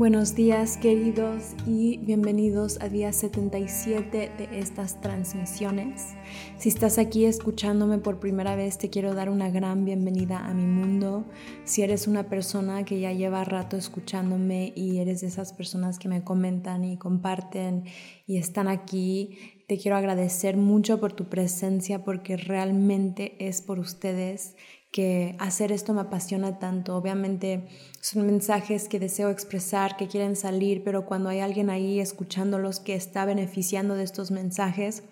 Buenos días queridos y bienvenidos a día 77 de estas transmisiones. Si estás aquí escuchándome por primera vez, te quiero dar una gran bienvenida a mi mundo. Si eres una persona que ya lleva rato escuchándome y eres de esas personas que me comentan y comparten y están aquí, te quiero agradecer mucho por tu presencia porque realmente es por ustedes que hacer esto me apasiona tanto. Obviamente son mensajes que deseo expresar, que quieren salir, pero cuando hay alguien ahí escuchándolos que está beneficiando de estos mensajes,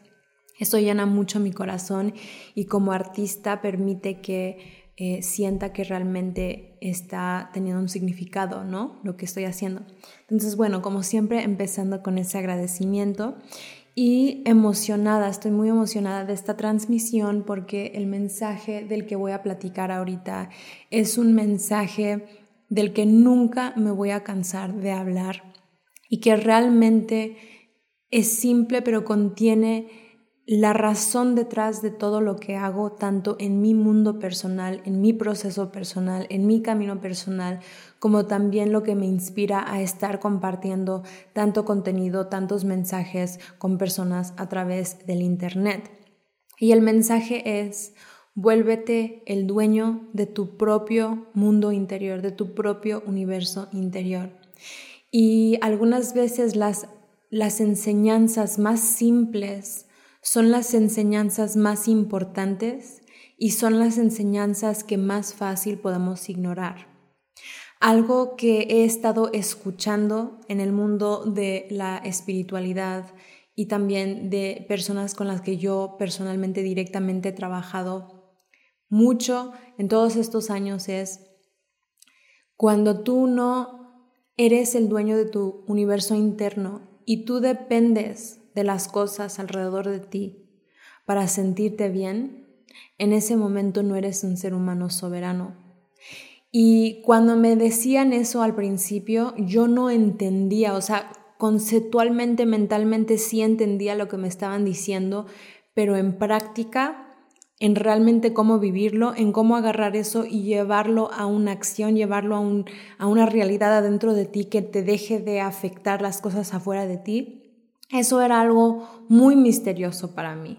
eso llena mucho mi corazón y como artista permite que eh, sienta que realmente está teniendo un significado, ¿no? Lo que estoy haciendo. Entonces, bueno, como siempre, empezando con ese agradecimiento y emocionada, estoy muy emocionada de esta transmisión porque el mensaje del que voy a platicar ahorita es un mensaje del que nunca me voy a cansar de hablar y que realmente es simple pero contiene la razón detrás de todo lo que hago, tanto en mi mundo personal, en mi proceso personal, en mi camino personal, como también lo que me inspira a estar compartiendo tanto contenido, tantos mensajes con personas a través del Internet. Y el mensaje es, vuélvete el dueño de tu propio mundo interior, de tu propio universo interior. Y algunas veces las, las enseñanzas más simples, son las enseñanzas más importantes y son las enseñanzas que más fácil podemos ignorar. Algo que he estado escuchando en el mundo de la espiritualidad y también de personas con las que yo personalmente directamente he trabajado mucho en todos estos años es cuando tú no eres el dueño de tu universo interno y tú dependes de las cosas alrededor de ti para sentirte bien, en ese momento no eres un ser humano soberano. Y cuando me decían eso al principio, yo no entendía, o sea, conceptualmente, mentalmente sí entendía lo que me estaban diciendo, pero en práctica, en realmente cómo vivirlo, en cómo agarrar eso y llevarlo a una acción, llevarlo a, un, a una realidad adentro de ti que te deje de afectar las cosas afuera de ti, eso era algo muy misterioso para mí.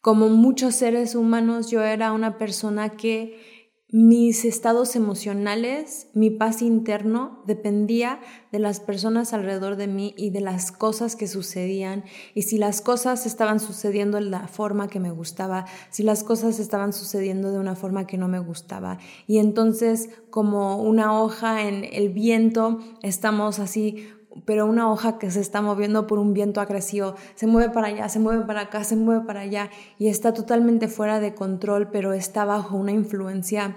Como muchos seres humanos, yo era una persona que mis estados emocionales, mi paz interno dependía de las personas alrededor de mí y de las cosas que sucedían. Y si las cosas estaban sucediendo de la forma que me gustaba, si las cosas estaban sucediendo de una forma que no me gustaba. Y entonces, como una hoja en el viento, estamos así pero una hoja que se está moviendo por un viento agresivo, se mueve para allá, se mueve para acá, se mueve para allá y está totalmente fuera de control, pero está bajo una influencia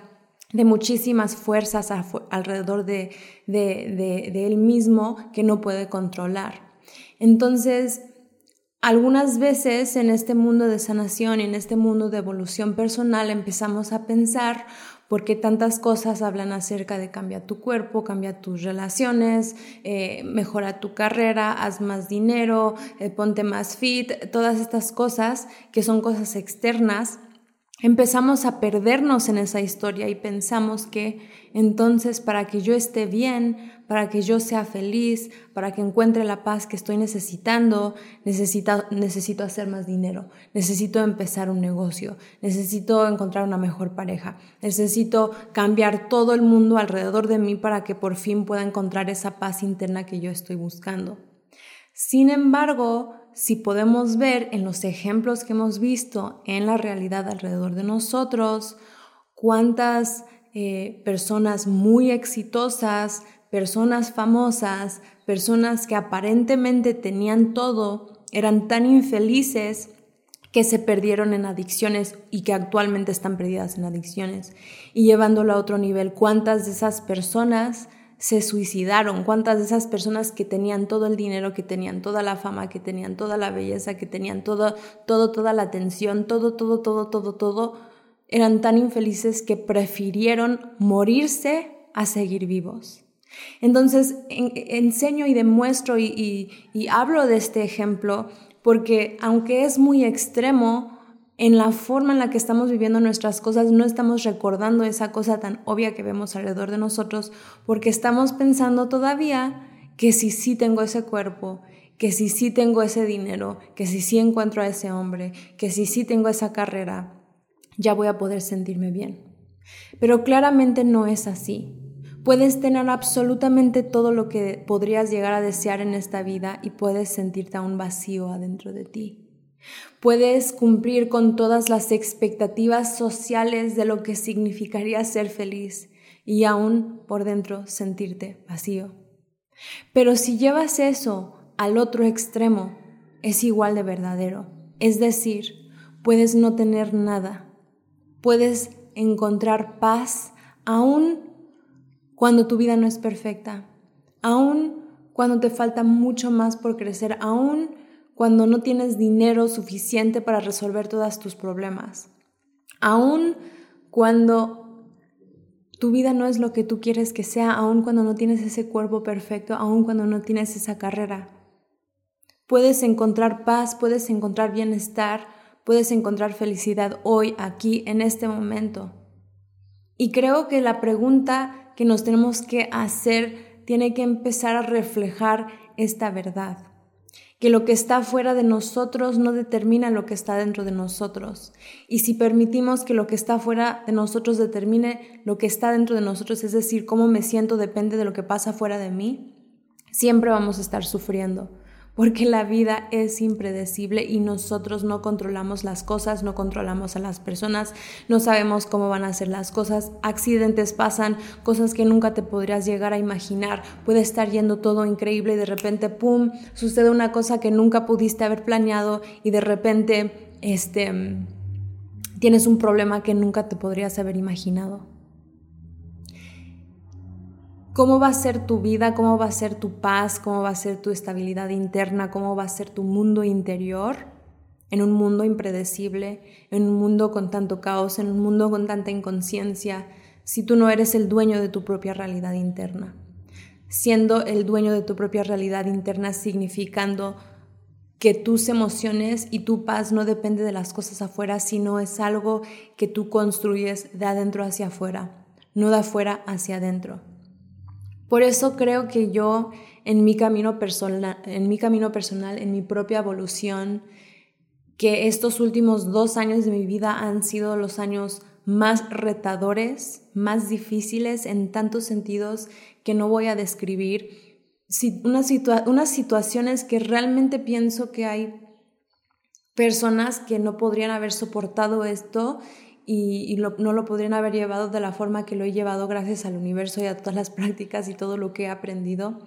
de muchísimas fuerzas alrededor de, de, él mismo que no puede controlar. Entonces, algunas veces en este mundo de sanación y en este mundo de evolución personal empezamos a pensar porque tantas cosas hablan acerca de cambia tu cuerpo, cambia tus relaciones, eh, mejora tu carrera, haz más dinero, eh, ponte más fit, todas estas cosas que son cosas externas empezamos a perdernos en esa historia y pensamos que entonces para que yo esté bien, para que yo sea feliz, para que encuentre la paz que estoy necesitando, necesito, hacer más dinero, necesito empezar un negocio, necesito encontrar una mejor pareja, necesito cambiar todo el mundo alrededor de mí para que por fin pueda encontrar esa paz interna que yo estoy buscando. Sin embargo, si podemos ver en los ejemplos que hemos visto en la realidad alrededor de nosotros, cuántas eh, personas muy exitosas, personas famosas, personas que aparentemente tenían todo, eran tan infelices que se perdieron en adicciones y que actualmente están perdidas en adicciones. Y llevándolo a otro nivel, ¿cuántas de esas personas se suicidaron? ¿Cuántas de esas personas que tenían todo el dinero, que tenían toda la fama, que tenían toda la belleza, que tenían todo, todo, toda la atención, todo, todo, todo, todo, todo, eran tan infelices que prefirieron morirse a seguir vivos? Entonces, enseño y demuestro y hablo de este ejemplo porque aunque es muy extremo, en la forma en la que estamos viviendo nuestras cosas, no estamos recordando esa cosa tan obvia que vemos alrededor de nosotros, porque estamos pensando todavía que si sí tengo ese cuerpo, que si sí tengo ese dinero, que si sí encuentro a ese hombre, que si sí tengo esa carrera, ya voy a poder sentirme bien. Pero claramente no es así. Puedes tener absolutamente todo lo que podrías llegar a desear en esta vida y puedes sentirte aún vacío adentro de ti. Puedes cumplir con todas las expectativas sociales de lo que significaría ser feliz y aún por dentro sentirte vacío. Pero si llevas eso al otro extremo, es igual de verdadero. Es decir, puedes no tener nada. Puedes encontrar paz aún cuando tu vida no es perfecta, aún cuando te falta mucho más por crecer, aún cuando no tienes dinero suficiente para resolver todos tus problemas, aún cuando tu vida no es lo que tú quieres que sea, aún cuando no tienes ese cuerpo perfecto, aún cuando no tienes esa carrera. Puedes encontrar paz, puedes encontrar bienestar, puedes encontrar felicidad hoy, aquí, en este momento. Y creo que la pregunta que nos tenemos que hacer tiene que empezar a reflejar esta verdad. Que lo que está fuera de nosotros no determina lo que está dentro de nosotros. Y si permitimos que lo que está fuera de nosotros determine lo que está dentro de nosotros, es decir, cómo me siento depende de lo que pasa fuera de mí, siempre vamos a estar sufriendo porque la vida es impredecible y nosotros no controlamos las cosas, no controlamos a las personas, no sabemos cómo van a ser las cosas, accidentes pasan, cosas que nunca te podrías llegar a imaginar, puede estar yendo todo increíble y de repente, ¡pum!, sucede una cosa que nunca pudiste haber planeado y de repente, este, tienes un problema que nunca te podrías haber imaginado cómo va a ser tu vida, cómo va a ser tu paz, cómo va a ser tu estabilidad interna, cómo va a ser tu mundo interior en un mundo impredecible, en un mundo con tanto caos, en un mundo con tanta inconsciencia, si tú no eres el dueño de tu propia realidad interna. Siendo el dueño de tu propia realidad interna significando que tus emociones y tu paz no depende de las cosas afuera, sino es algo que tú construyes de adentro hacia afuera, no de afuera hacia adentro. Por eso creo que yo en mi camino personal, en mi camino personal, en mi propia evolución, que estos últimos dos años de mi vida han sido los años más retadores, más difíciles en tantos sentidos que no voy a describir. unas, unas situaciones que realmente pienso que hay personas que no podrían haber soportado esto y, no lo podrían haber llevado de la forma que lo he llevado gracias al universo y a todas las prácticas y todo lo que he aprendido.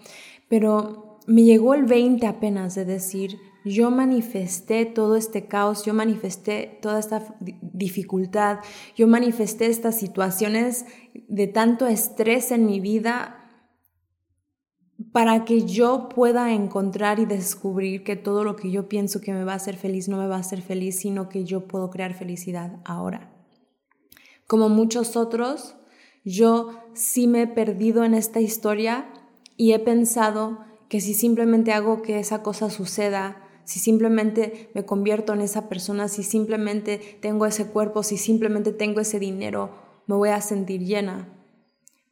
Pero me llegó el 20 apenas de decir, yo manifesté todo este caos, yo manifesté toda esta dificultad, yo manifesté estas situaciones de tanto estrés en mi vida para que yo pueda encontrar y descubrir que todo lo que yo pienso que me va a hacer feliz no me va a hacer feliz, sino que yo puedo crear felicidad ahora. Como muchos otros, yo sí me he perdido en esta historia y he pensado que si simplemente hago que esa cosa suceda, si simplemente me convierto en esa persona, si simplemente tengo ese cuerpo, si simplemente tengo ese dinero, me voy a sentir llena.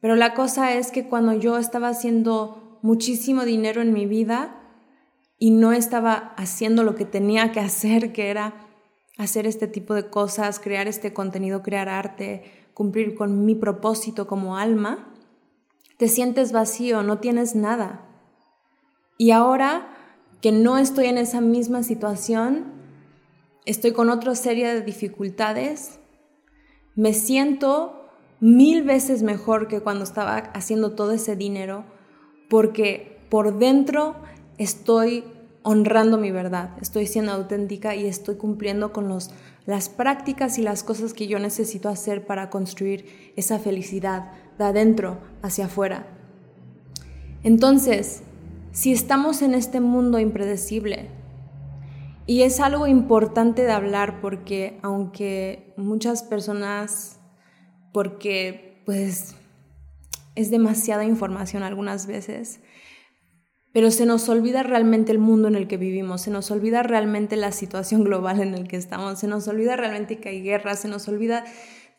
Pero la cosa es que cuando yo estaba haciendo muchísimo dinero en mi vida y no estaba haciendo lo que tenía que hacer, que era hacer este tipo de cosas, crear este contenido, crear arte, cumplir con mi propósito como alma, te sientes vacío, no tienes nada. Y ahora que no estoy en esa misma situación, estoy con otra serie de dificultades, me siento mil veces mejor que cuando estaba haciendo todo ese dinero, porque por dentro estoy honrando mi verdad, estoy siendo auténtica y estoy cumpliendo con los, las prácticas y las cosas que yo necesito hacer para construir esa felicidad de adentro hacia afuera. Entonces, si estamos en este mundo impredecible, y es algo importante de hablar porque aunque muchas personas, porque pues es demasiada información algunas veces, pero se nos olvida realmente el mundo en el que vivimos, se nos olvida realmente la situación global en la que estamos, se nos olvida realmente que hay guerra, se nos olvida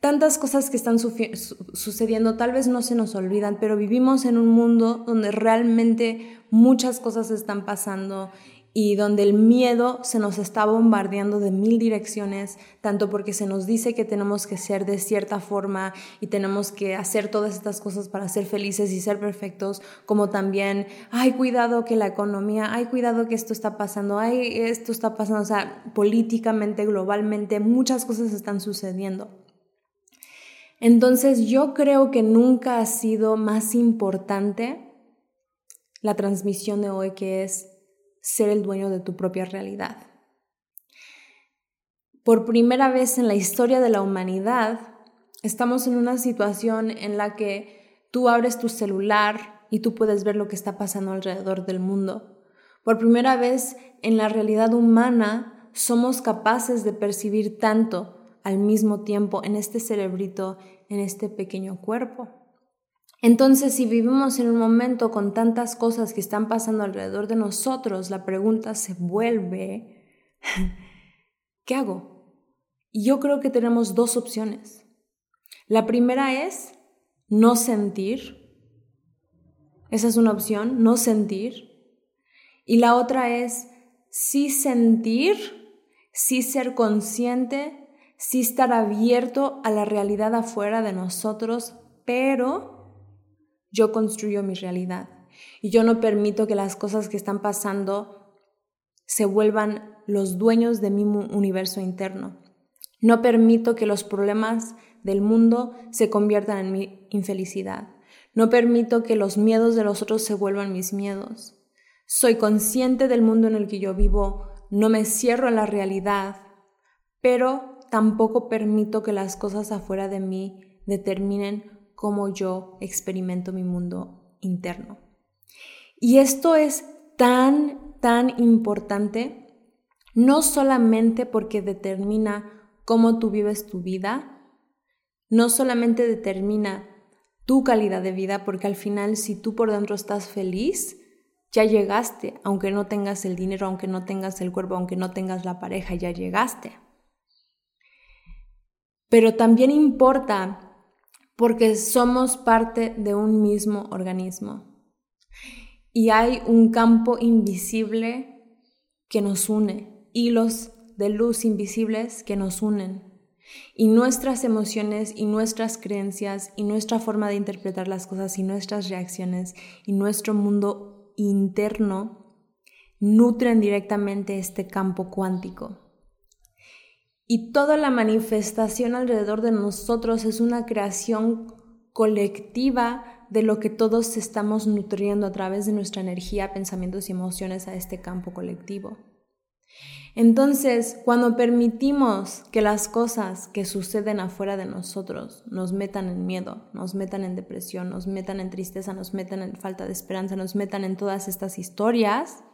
tantas cosas que están sucediendo, tal vez no se nos olvidan, pero vivimos en un mundo donde realmente muchas cosas están pasando y donde el miedo se nos está bombardeando de mil direcciones, tanto porque se nos dice que tenemos que ser de cierta forma y tenemos que hacer todas estas cosas para ser felices y ser perfectos, como también, ay, cuidado que la economía, ay, cuidado que esto está pasando, ay, esto está pasando, o sea, políticamente, globalmente, muchas cosas están sucediendo. Entonces yo creo que nunca ha sido más importante la transmisión de hoy que es ser el dueño de tu propia realidad. Por primera vez en la historia de la humanidad, estamos en una situación en la que tú abres tu celular y tú puedes ver lo que está pasando alrededor del mundo. Por primera vez en la realidad humana somos capaces de percibir tanto al mismo tiempo en este cerebrito, en este pequeño cuerpo. Entonces, si vivimos en un momento con tantas cosas que están pasando alrededor de nosotros, la pregunta se vuelve, ¿qué hago? Y yo creo que tenemos dos opciones. La primera es no sentir. Esa es una opción, no sentir. Y la otra es sí sentir, sí ser consciente, sí estar abierto a la realidad afuera de nosotros, pero yo construyo mi realidad y yo no permito que las cosas que están pasando se vuelvan los dueños de mi universo interno. No permito que los problemas del mundo se conviertan en mi infelicidad. No permito que los miedos de los otros se vuelvan mis miedos. Soy consciente del mundo en el que yo vivo, no me cierro a la realidad, pero tampoco permito que las cosas afuera de mí determinen cómo yo experimento mi mundo interno. Y esto es tan, tan importante, no solamente porque determina cómo tú vives tu vida, no solamente determina tu calidad de vida, porque al final si tú por dentro estás feliz, ya llegaste, aunque no tengas el dinero, aunque no tengas el cuerpo, aunque no tengas la pareja, ya llegaste. Pero también importa porque somos parte de un mismo organismo. Y hay un campo invisible que nos une, hilos de luz invisibles que nos unen. Y nuestras emociones y nuestras creencias y nuestra forma de interpretar las cosas y nuestras reacciones y nuestro mundo interno nutren directamente este campo cuántico. Y toda la manifestación alrededor de nosotros es una creación colectiva de lo que todos estamos nutriendo a través de nuestra energía, pensamientos y emociones a este campo colectivo. Entonces, cuando permitimos que las cosas que suceden afuera de nosotros nos metan en miedo, nos metan en depresión, nos metan en tristeza, nos metan en falta de esperanza, nos metan en todas estas historias,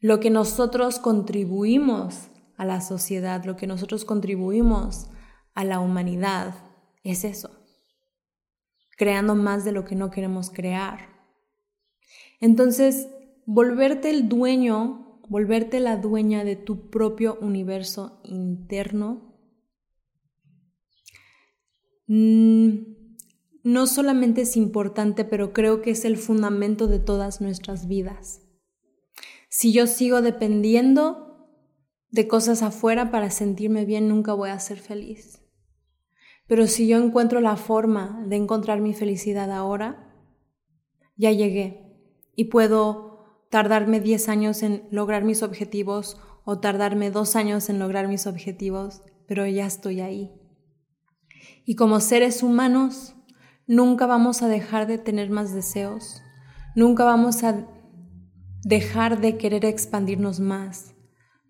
lo que nosotros contribuimos a la sociedad, lo que nosotros contribuimos a la humanidad es eso, creando más de lo que no queremos crear. Entonces, volverte el dueño, volverte la dueña de tu propio universo interno, mm, no solamente es importante, pero creo que es el fundamento de todas nuestras vidas. Si yo sigo dependiendo de cosas afuera para sentirme bien, nunca voy a ser feliz. Pero si yo encuentro la forma de encontrar mi felicidad ahora, ya llegué y puedo tardarme 10 años en lograr mis objetivos o tardarme dos años en lograr mis objetivos, pero ya estoy ahí. Y como seres humanos, nunca vamos a dejar de tener más deseos, nunca vamos a dejar de querer expandirnos más.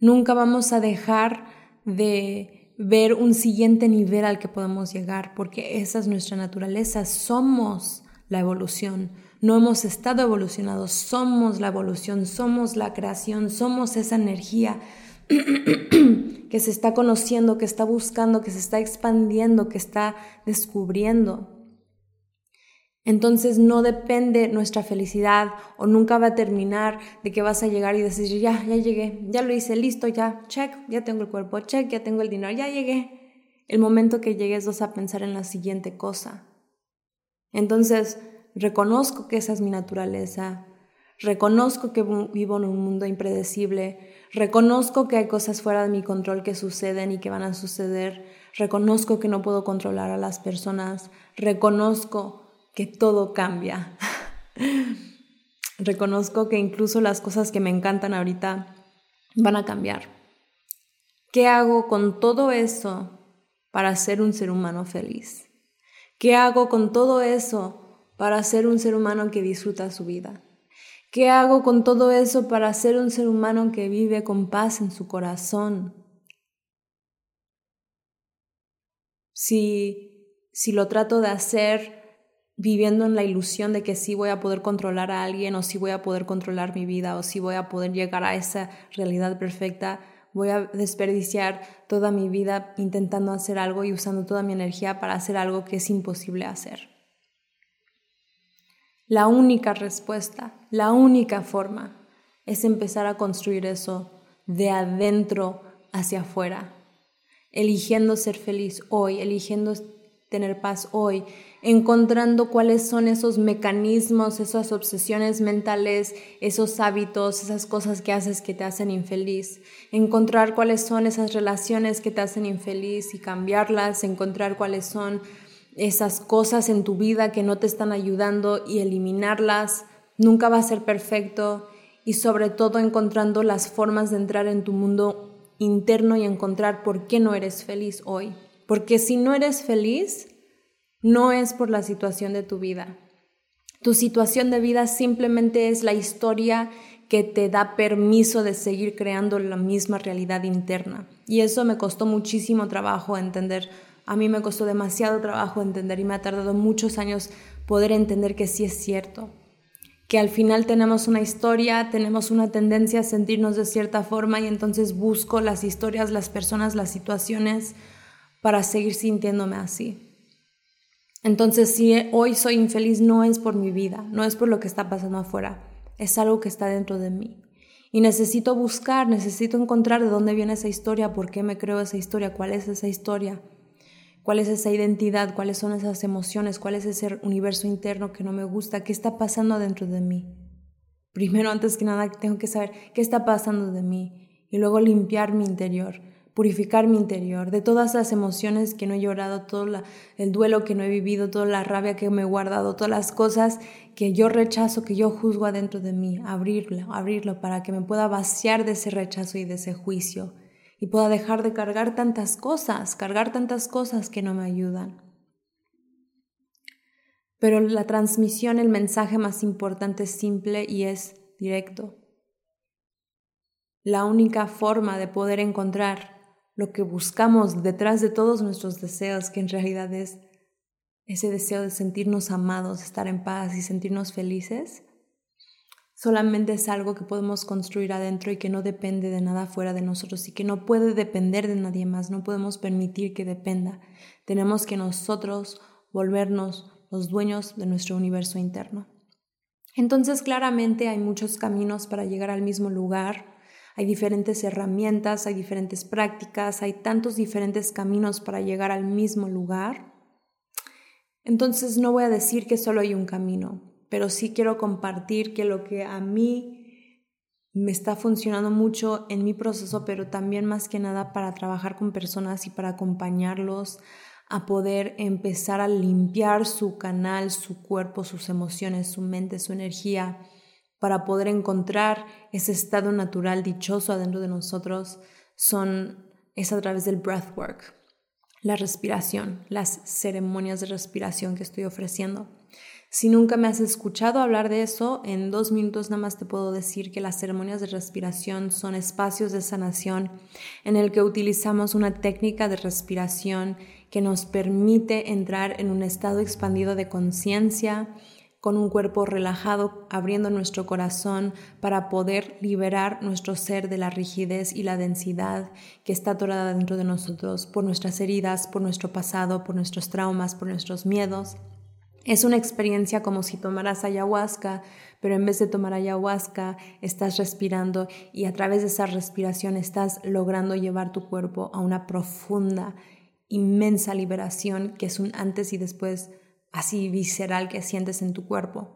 Nunca vamos a dejar de ver un siguiente nivel al que podemos llegar, porque esa es nuestra naturaleza. Somos la evolución. No hemos estado evolucionados, somos la evolución, somos la creación, somos esa energía que se está conociendo, que está buscando, que se está expandiendo, que está descubriendo. Entonces no depende nuestra felicidad o nunca va a terminar de que vas a llegar y decir, ya, ya llegué, ya lo hice, listo, ya, check, ya tengo el cuerpo, check, ya tengo el dinero, ya llegué. El momento que llegues vas a pensar en la siguiente cosa. Entonces, reconozco que esa es mi naturaleza, reconozco que vivo en un mundo impredecible, reconozco que hay cosas fuera de mi control que suceden y que van a suceder, reconozco que no puedo controlar a las personas, reconozco que todo cambia. Reconozco que incluso las cosas que me encantan ahorita van a cambiar. ¿Qué hago con todo eso para ser un ser humano feliz? ¿Qué hago con todo eso para ser un ser humano que disfruta su vida? ¿Qué hago con todo eso para ser un ser humano que vive con paz en su corazón? Si, si lo trato de hacer viviendo en la ilusión de que sí voy a poder controlar a alguien o sí voy a poder controlar mi vida o sí voy a poder llegar a esa realidad perfecta, voy a desperdiciar toda mi vida intentando hacer algo y usando toda mi energía para hacer algo que es imposible hacer. La única respuesta, la única forma es empezar a construir eso de adentro hacia afuera, eligiendo ser feliz hoy, eligiendo tener paz hoy, encontrando cuáles son esos mecanismos, esas obsesiones mentales, esos hábitos, esas cosas que haces que te hacen infeliz, encontrar cuáles son esas relaciones que te hacen infeliz y cambiarlas, encontrar cuáles son esas cosas en tu vida que no te están ayudando y eliminarlas. Nunca va a ser perfecto y sobre todo encontrando las formas de entrar en tu mundo interno y encontrar por qué no eres feliz hoy. Porque si no eres feliz, no es por la situación de tu vida. Tu situación de vida simplemente es la historia que te da permiso de seguir creando la misma realidad interna. Y eso me costó muchísimo trabajo entender. A mí me costó demasiado trabajo entender y me ha tardado muchos años poder entender que sí es cierto. Que al final tenemos una historia, tenemos una tendencia a sentirnos de cierta forma y entonces busco las historias, las personas, las situaciones para seguir sintiéndome así. Entonces, si hoy soy infeliz, no es por mi vida, no es por lo que está pasando afuera, es algo que está dentro de mí. Y necesito buscar, necesito encontrar de dónde viene esa historia, por qué me creo esa historia, cuál es esa historia, cuál es esa identidad, cuáles son esas emociones, cuál es ese universo interno que no me gusta, qué está pasando dentro de mí. Primero, antes que nada, tengo que saber qué está pasando de mí y luego limpiar mi interior purificar mi interior, de todas las emociones que no he llorado, todo el duelo que no he vivido, toda la rabia que me he guardado, todas las cosas que yo rechazo, que yo juzgo adentro de mí, abrirlo, abrirlo para que me pueda vaciar de ese rechazo y de ese juicio y pueda dejar de cargar tantas cosas, cargar tantas cosas que no me ayudan. Pero la transmisión, el mensaje más importante es simple y es directo. La única forma de poder encontrar lo que buscamos detrás de todos nuestros deseos, que en realidad es ese deseo de sentirnos amados, estar en paz y sentirnos felices, solamente es algo que podemos construir adentro y que no depende de nada fuera de nosotros y que no puede depender de nadie más, no podemos permitir que dependa. Tenemos que nosotros volvernos los dueños de nuestro universo interno. Entonces claramente hay muchos caminos para llegar al mismo lugar, hay diferentes herramientas, hay diferentes prácticas, hay tantos diferentes caminos para llegar al mismo lugar. Entonces no voy a decir que solo hay un camino, pero sí quiero compartir que lo que a mí me está funcionando mucho en mi proceso, pero también más que nada para trabajar con personas y para acompañarlos a poder empezar a limpiar su canal, su cuerpo, sus emociones, su mente, su energía para poder encontrar ese estado natural dichoso adentro de nosotros son es a través del breathwork. la respiración, las ceremonias de respiración que estoy ofreciendo. Si nunca me has escuchado hablar de eso, en dos minutos nada más te puedo decir que las ceremonias de respiración son espacios de sanación en el que utilizamos una técnica de respiración que nos permite entrar en un estado expandido de conciencia, con un cuerpo relajado, abriendo nuestro corazón para poder liberar nuestro ser de la rigidez y la densidad que está atorada dentro de nosotros por nuestras heridas, por nuestro pasado, por nuestros traumas, por nuestros miedos. Es una experiencia como si tomaras ayahuasca, pero en vez de tomar ayahuasca, estás respirando y a través de esa respiración estás logrando llevar tu cuerpo a una profunda, inmensa liberación que es un antes y después así visceral que sientes en tu cuerpo.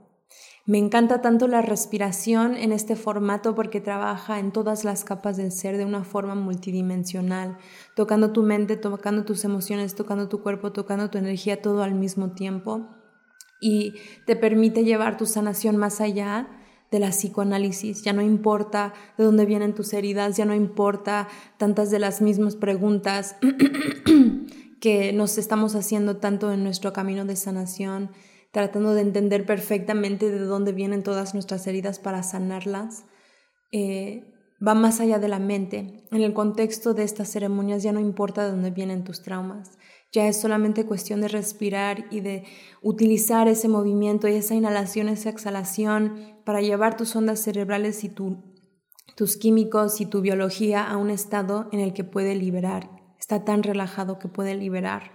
Me encanta tanto la respiración en este formato porque trabaja en todas las capas del ser de una forma multidimensional, tocando tu mente, tocando tus emociones, tocando tu cuerpo, tocando tu energía todo al mismo tiempo y te permite llevar tu sanación más allá de la psicoanálisis. Ya no importa de dónde vienen tus heridas, ya no importa tantas de las mismas preguntas que nos estamos haciendo tanto en nuestro camino de sanación, tratando de entender perfectamente de dónde vienen todas nuestras heridas para sanarlas. Eh, va más allá de la mente. En el contexto de estas ceremonias ya no importa de dónde vienen tus traumas, ya es solamente cuestión de respirar y de utilizar ese movimiento y esa inhalación, esa exhalación para llevar tus ondas cerebrales y tus químicos y tu biología a un estado en el que puede liberar. Está tan relajado que puede liberar.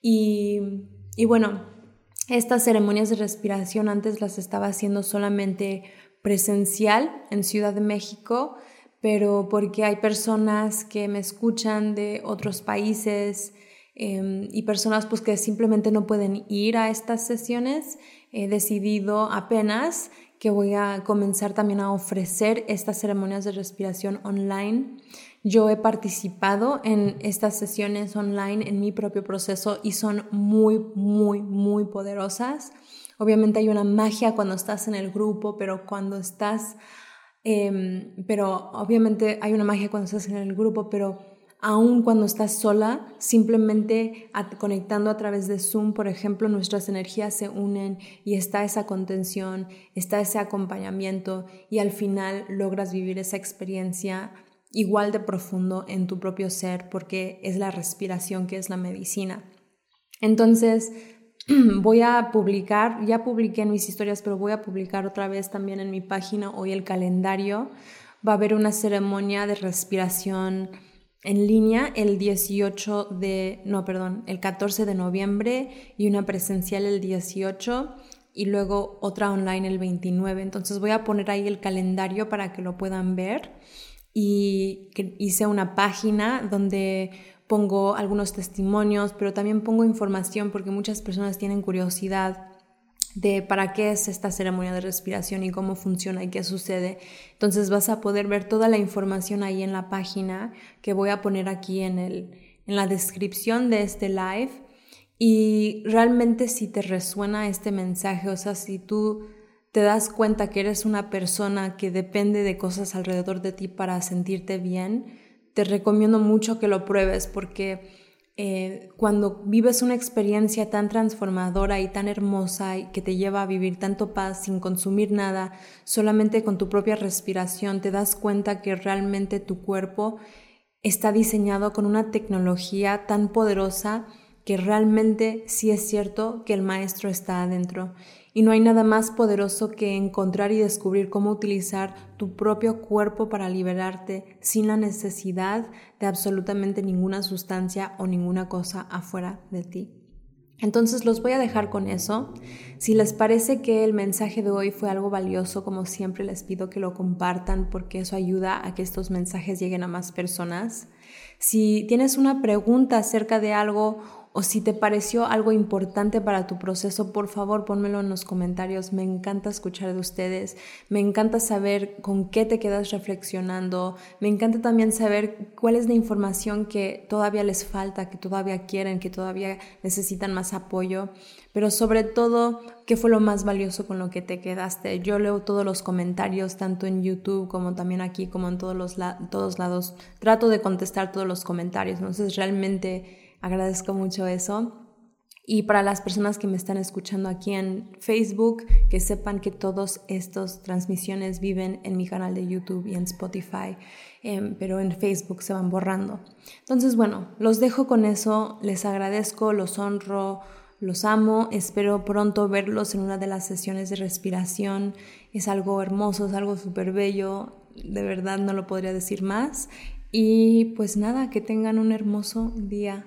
Y, y bueno, estas ceremonias de respiración antes las estaba haciendo solamente presencial en Ciudad de México, pero porque hay personas que me escuchan de otros países, Em, y personas pues que simplemente no pueden ir a estas sesiones, he decidido apenas que voy a comenzar también a ofrecer estas ceremonias de respiración online. Yo he participado en estas sesiones online en mi propio proceso y son muy, muy, muy poderosas. Obviamente hay una magia cuando estás en el grupo, pero cuando estás, em, pero obviamente hay una magia cuando estás en el grupo, pero aun cuando estás sola, simplemente conectando a través de Zoom, por ejemplo, nuestras energías se unen y está esa contención, está ese acompañamiento y al final logras vivir esa experiencia igual de profundo en tu propio ser porque es la respiración que es la medicina. Entonces, voy a publicar, ya publiqué en mis historias, pero voy a publicar otra vez también en mi página hoy el calendario. Va a haber una ceremonia de respiración en línea el 18 de, no, perdón, el 14 de noviembre y una presencial el 18 y luego otra online el 29. Entonces voy a poner ahí el calendario para que lo puedan ver y hice una página donde pongo algunos testimonios, pero también pongo información porque muchas personas tienen curiosidad de para qué es esta ceremonia de respiración y cómo funciona y qué sucede. Entonces vas a poder ver toda la información ahí en la página que voy a poner aquí en, el, en la descripción de este live. Y realmente si te resuena este mensaje, o sea, si tú te das cuenta que eres una persona que depende de cosas alrededor de ti para sentirte bien, te recomiendo mucho que lo pruebes porque eh, cuando vives una experiencia tan transformadora y tan hermosa y que te lleva a vivir tanto paz sin consumir nada, solamente con tu propia respiración, te das cuenta que realmente tu cuerpo está diseñado con una tecnología tan poderosa que realmente sí es cierto que el maestro está adentro y no hay nada más poderoso que encontrar y descubrir cómo utilizar tu propio cuerpo para liberarte sin la necesidad de absolutamente ninguna sustancia o ninguna cosa afuera de ti. Entonces los voy a dejar con eso. Si les parece que el mensaje de hoy fue algo valioso, como siempre les pido que lo compartan porque eso ayuda a que estos mensajes lleguen a más personas. Si tienes una pregunta acerca de algo o si te pareció algo importante para tu proceso, por favor pónmelo en los comentarios. Me encanta escuchar de ustedes, me encanta saber con qué te quedas reflexionando, me encanta también saber cuál es la información que todavía les falta, que todavía quieren, que todavía necesitan más apoyo, pero sobre todo, qué fue lo más valioso con lo que te quedaste. Yo leo todos los comentarios, tanto en YouTube como también aquí, como en todos los todos lados. Trato de contestar todos los comentarios, entonces realmente agradezco mucho eso. Y para las personas que me están escuchando aquí en Facebook, que sepan que todas estas transmisiones viven en mi canal de YouTube y en Spotify, em, pero en Facebook se van borrando. Entonces, bueno, los dejo con eso, les agradezco, los honro, los amo, espero pronto verlos en una de las sesiones de respiración. Es algo hermoso, es algo súper bello, de verdad no lo podría decir más. Y pues nada, que tengan un hermoso día.